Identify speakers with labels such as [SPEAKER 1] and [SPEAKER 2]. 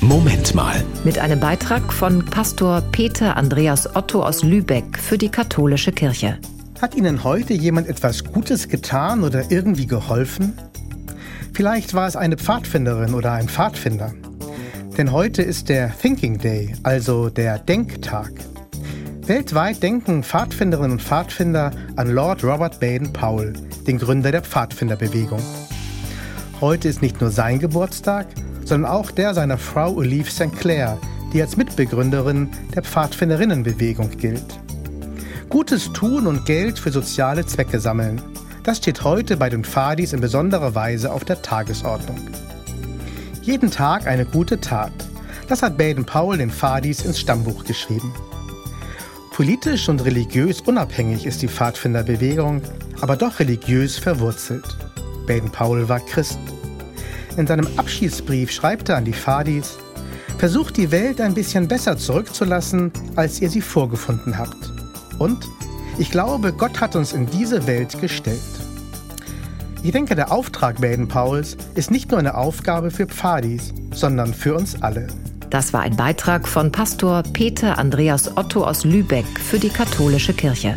[SPEAKER 1] Moment mal.
[SPEAKER 2] Mit einem Beitrag von Pastor Peter Andreas Otto aus Lübeck für die katholische Kirche.
[SPEAKER 3] Hat Ihnen heute jemand etwas Gutes getan oder irgendwie geholfen? Vielleicht war es eine Pfadfinderin oder ein Pfadfinder. Denn heute ist der Thinking Day, also der Denktag. Weltweit denken Pfadfinderinnen und Pfadfinder an Lord Robert Baden-Powell, den Gründer der Pfadfinderbewegung. Heute ist nicht nur sein Geburtstag, sondern auch der seiner Frau Olive St. Clair, die als Mitbegründerin der Pfadfinderinnenbewegung gilt. Gutes tun und Geld für soziale Zwecke sammeln. Das steht heute bei den Pfadis in besonderer Weise auf der Tagesordnung. Jeden Tag eine gute Tat. Das hat Baden-Powell den Pfadis ins Stammbuch geschrieben. Politisch und religiös unabhängig ist die Pfadfinderbewegung, aber doch religiös verwurzelt. Baden-Powell war Christ. In seinem Abschiedsbrief schreibt er an die Fadis, versucht die Welt ein bisschen besser zurückzulassen, als ihr sie vorgefunden habt. Und ich glaube, Gott hat uns in diese Welt gestellt. Ich denke, der Auftrag Baden-Pauls ist nicht nur eine Aufgabe für Pfadis, sondern für uns alle.
[SPEAKER 2] Das war ein Beitrag von Pastor Peter Andreas Otto aus Lübeck für die katholische Kirche.